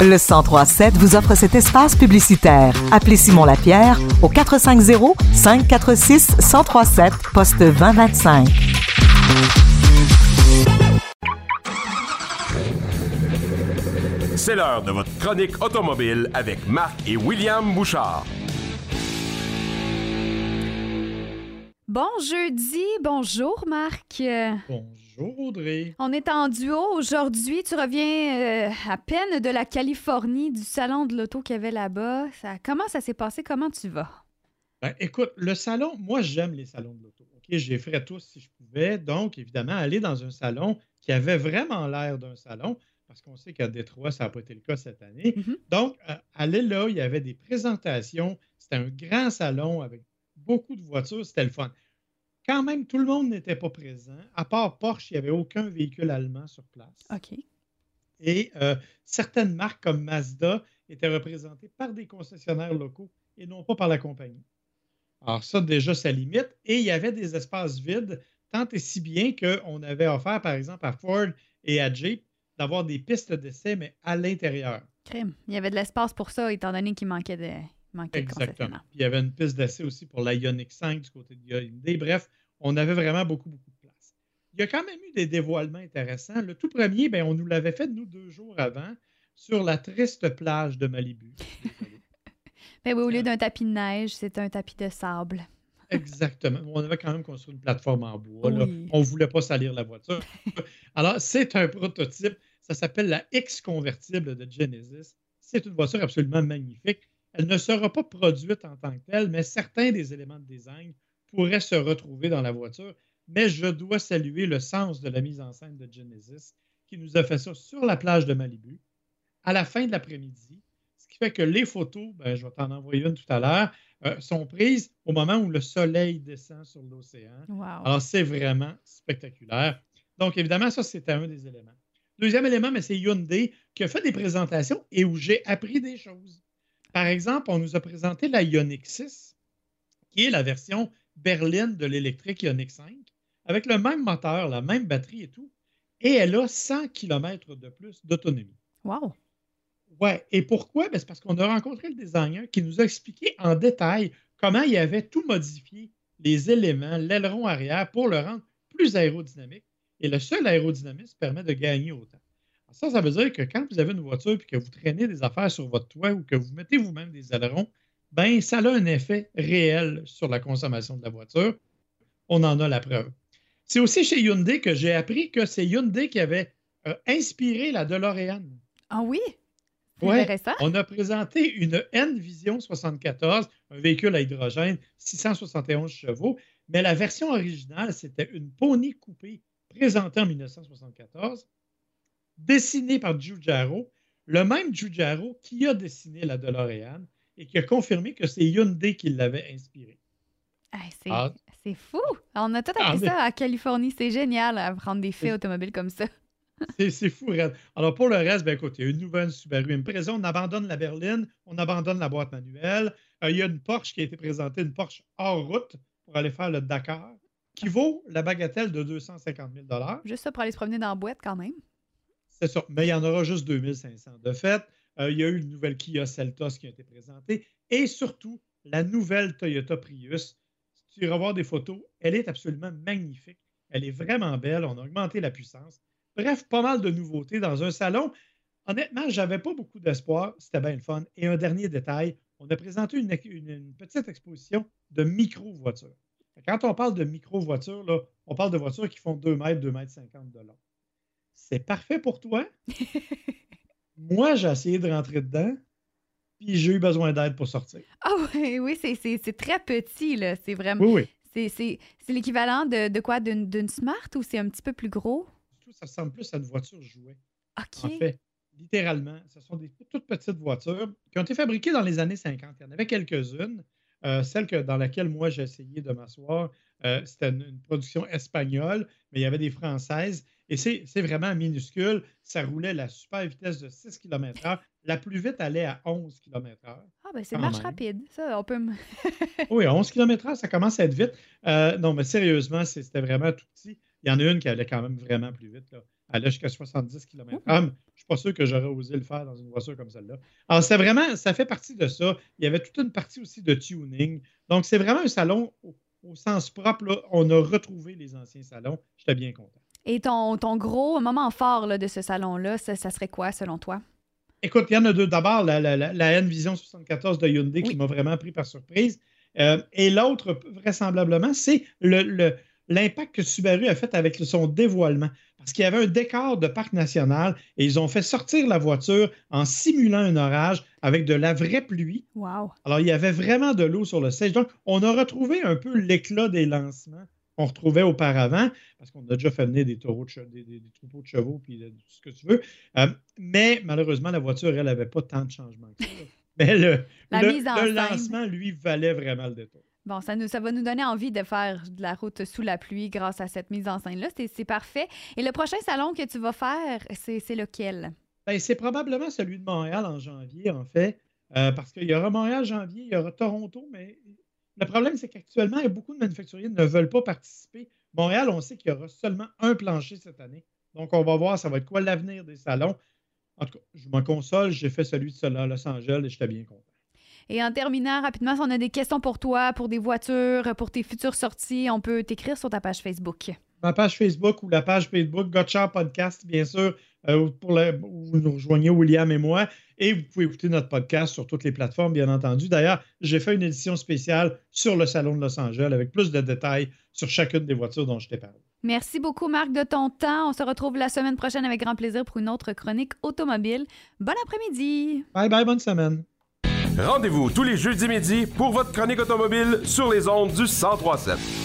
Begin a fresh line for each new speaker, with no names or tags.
Le 1037 vous offre cet espace publicitaire. Appelez Simon Lapierre au 450 546 1037 poste 2025.
C'est l'heure de votre chronique automobile avec Marc et William Bouchard.
Bon jeudi, bonjour Marc.
Bonjour Audrey.
On est en duo aujourd'hui. Tu reviens euh, à peine de la Californie, du salon de l'auto qu'il y avait là-bas. Ça, comment ça s'est passé? Comment tu vas?
Ben, écoute, le salon, moi j'aime les salons de l'auto. OK, j'ai ferais tous si je pouvais. Donc, évidemment, aller dans un salon qui avait vraiment l'air d'un salon, parce qu'on sait qu'à Détroit, ça n'a pas été le cas cette année.
Mhm.
Donc, euh, aller là, il y avait des présentations. C'était un grand salon avec beaucoup de voitures. C'était le fun. Quand même, tout le monde n'était pas présent. À part Porsche, il n'y avait aucun véhicule allemand sur place.
OK.
Et euh, certaines marques comme Mazda étaient représentées par des concessionnaires locaux et non pas par la compagnie. Alors ça, déjà, ça limite. Et il y avait des espaces vides, tant et si bien qu'on avait offert, par exemple, à Ford et à Jeep d'avoir des pistes d'essai, mais à l'intérieur.
Crime. Il y avait de l'espace pour ça, étant donné qu'il manquait de, manquait
Exactement. Puis il y avait une piste d'essai aussi pour la Ioniq 5 du côté de Hyundai. Bref, on avait vraiment beaucoup, beaucoup de place. Il y a quand même eu des dévoilements intéressants. Le tout premier, ben, on nous l'avait fait, nous, deux jours avant, sur la triste plage de Malibu.
Ben oui, au lieu d'un tapis de neige, c'est un tapis de sable.
Exactement. On avait quand même construit une plateforme en bois. là.
Oui.
On ne voulait pas salir la voiture. Alors, c'est un prototype. Ça s'appelle la X convertible de Genesis. C'est une voiture absolument magnifique. Elle ne sera pas produite en tant que telle, mais certains des éléments de design pourraient se retrouver dans la voiture. Mais je dois saluer le sens de la mise en scène de Genesis, qui nous a fait ça sur la plage de Malibu, à la fin de l'après-midi. Ce qui fait que les photos, ben, je vais t'en envoyer une tout à l'heure, euh, sont prises au moment où le soleil descend sur l'océan.
Wow.
Alors, c'est vraiment spectaculaire. Donc, évidemment, ça, c'était un des éléments. Deuxième élément, mais c'est Hyundai qui a fait des présentations et où j'ai appris des choses. Par exemple, on nous a présenté la Ioniq 6, qui est la version berline de l'électrique Ioniq 5, avec le même moteur, la même batterie et tout, et elle a 100 km de plus d'autonomie.
wow.
Ouais. Et pourquoi? Ben, c'est parce qu'on a rencontré le designer qui nous a expliqué en détail comment il avait tout modifié, les éléments, l'aileron arrière, pour le rendre plus aérodynamique. Et le seul aérodynamisme permet de gagner autant. Alors ça, ça veut dire que quand vous avez une voiture et que vous traînez des affaires sur votre toit ou que vous mettez vous-même des ailerons, ben, ça a un effet réel sur la consommation de la voiture. On en a la preuve. C'est aussi chez Hyundai que j'ai appris que c'est Hyundai qui avait euh, inspiré la DeLorean.
Ah oui?
Ouais.
intéressant.
On a présenté une N-Vision 74, un véhicule à hydrogène, 671 chevaux, mais la version originale, c'était une Pony coupée présentée en 1974, dessinée par Giugiaro, le même Giugiaro qui a dessiné la DeLorean et qui a confirmé que c'est Hyundai qui l'avait inspiré.
Hey, c'est
Ah.
c'est fou. On a tout
Ah,
appris
mais-
ça à Californie. C'est génial à prendre des faits automobiles comme ça.
C'est c'est fou, Red. Alors, pour le reste, ben, écoute, il y a une nouvelle Subaru Impreza. On abandonne la berline, on abandonne la boîte manuelle. Euh, il y a une Porsche qui a été présentée, une Porsche hors route pour aller faire le Dakar, qui vaut la bagatelle de 250 000
Juste ça pour aller se promener dans la boîte quand même.
C'est ça. Mais il y en aura juste 2500 de fait. Euh, il y a eu une nouvelle Kia Seltos qui a été présentée. Et surtout, la nouvelle Toyota Prius. Si tu iras voir des photos, elle est absolument magnifique. Elle est vraiment belle. On a augmenté la puissance. Bref, pas mal de nouveautés dans un salon. Honnêtement, je n'avais pas beaucoup d'espoir. C'était bien le fun. Et un dernier détail, on a présenté une, une- petite exposition de micro-voitures. Quand on parle de micro-voitures, on parle de voitures qui font 2 mètres, 2 mètres 50 de long. C'est parfait pour toi? Moi, j'ai essayé de rentrer dedans, puis j'ai eu besoin d'aide pour sortir.
Ah oui, oui, c'est- c'est c'est très petit, là. C'est vraiment.
Oui, oui.
C'est c'est- c'est l'équivalent de, de quoi? D'une d'une Smart ou c'est un petit peu plus gros?
Tout ça ressemble plus à une voiture jouet.
OK.
En fait, littéralement, ce sont des toutes petites voitures qui ont été fabriquées dans les années 50. Il y en avait quelques-unes. Euh, celle que, dans laquelle moi j'ai essayé de m'asseoir, euh, c'était une, une production espagnole, mais il y avait des françaises. Et c'est vraiment minuscule. Ça roulait à la super vitesse de 6 km/h. La plus vite allait à 11 km/h.
Ah, ben c'est marche
même.
rapide. Ça, on peut.
Oui, 11 km/h, ça commence à être vite. Euh, non, mais sérieusement, c'était vraiment tout petit. Il y en a une qui allait quand même vraiment plus vite. là. allait jusqu'à 70 km/h. Je ne suis pas sûr que j'aurais osé le faire dans une voiture comme celle-là. Alors, c'est vraiment, ça fait partie de ça. Il y avait toute une partie aussi de tuning. Donc, c'est vraiment un salon au, sens propre. On a retrouvé les anciens salons. J'étais bien content.
Et ton, ton gros moment fort de ce salon-là, ça, serait quoi selon toi?
Écoute, il y en a deux. D'abord, la, la, N-Vision 74 de Hyundai qui m'a vraiment pris par surprise. Euh, et l'autre, vraisemblablement, c'est le l'impact que Subaru a fait avec son dévoilement. Parce qu'il y avait un décor de parc national et ils ont fait sortir la voiture en simulant un orage avec de la vraie pluie.
Wow.
Alors, il y avait vraiment de l'eau sur le siège. Donc, on a retrouvé un peu l'éclat des lancements qu'on retrouvait auparavant, parce qu'on a déjà fait venir des, taureaux de des, troupeaux de chevaux, puis tout ce que tu veux. Euh, mais malheureusement, la voiture, elle n'avait pas tant de changements que ça. Mais le, le lancement, lui, valait vraiment le détour.
Bon, ça, nous, ça va nous donner envie de faire de la route sous la pluie grâce à cette mise en scène-là. C'est parfait. Et le prochain salon que tu vas faire, c'est lequel?
Ben, c'est probablement celui de Montréal en janvier, en fait. Euh, parce qu'il y aura Montréal janvier, il y aura Toronto, mais le problème, c'est qu'actuellement, beaucoup de manufacturiers ne veulent pas participer. Montréal, on sait qu'il y aura seulement un plancher cette année. Donc, on va voir, ça va être quoi l'avenir des salons. En tout cas, je m'en console, j'ai fait celui de Los Angeles et j'étais bien content.
Et en terminant rapidement, si on a des questions pour toi, pour des voitures, pour tes futures sorties, on peut t'écrire sur ta page Facebook.
Ma page Facebook ou la page Facebook Gotcha Podcast, bien sûr, euh, pour où vous nous rejoignez William et moi. Et vous pouvez écouter notre podcast sur toutes les plateformes, bien entendu. D'ailleurs, j'ai fait une édition spéciale sur le Salon de Los Angeles avec plus de détails sur chacune des voitures dont je t'ai parlé.
Merci beaucoup, Marc, de ton temps. On se retrouve la semaine prochaine avec grand plaisir pour une autre chronique automobile. Bon après-midi.
Bye bye, bonne semaine.
Rendez-vous tous les jeudis midi pour votre chronique automobile sur les ondes du 1037.